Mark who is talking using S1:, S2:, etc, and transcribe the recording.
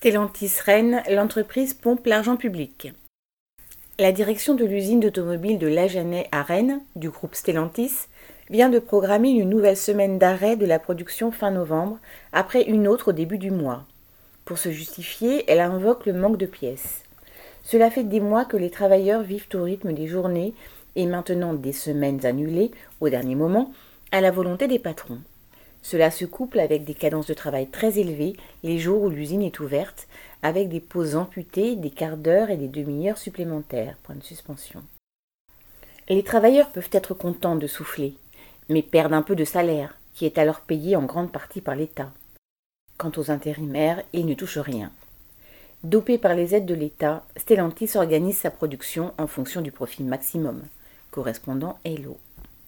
S1: Stellantis Rennes, l'entreprise pompe l'argent public. La direction de l'usine d'automobile de Lajanais à Rennes, du groupe Stellantis, vient de programmer une nouvelle semaine d'arrêt de la production fin novembre, après une autre au début du mois. Pour se justifier, elle invoque le manque de pièces. Cela fait des mois que les travailleurs vivent au rythme des journées et maintenant des semaines annulées, au dernier moment, à la volonté des patrons. Cela se couple avec des cadences de travail très élevées les jours où l'usine est ouverte, avec des pauses amputées, des quarts d'heure et des demi-heures supplémentaires. Point de suspension. Les travailleurs peuvent être contents de souffler, mais perdent un peu de salaire, qui est alors payé en grande partie par l'État. Quant aux intérimaires, ils ne touchent rien. Dopé par les aides de l'État, Stellantis organise sa production en fonction du profit maximum, correspondant Hello.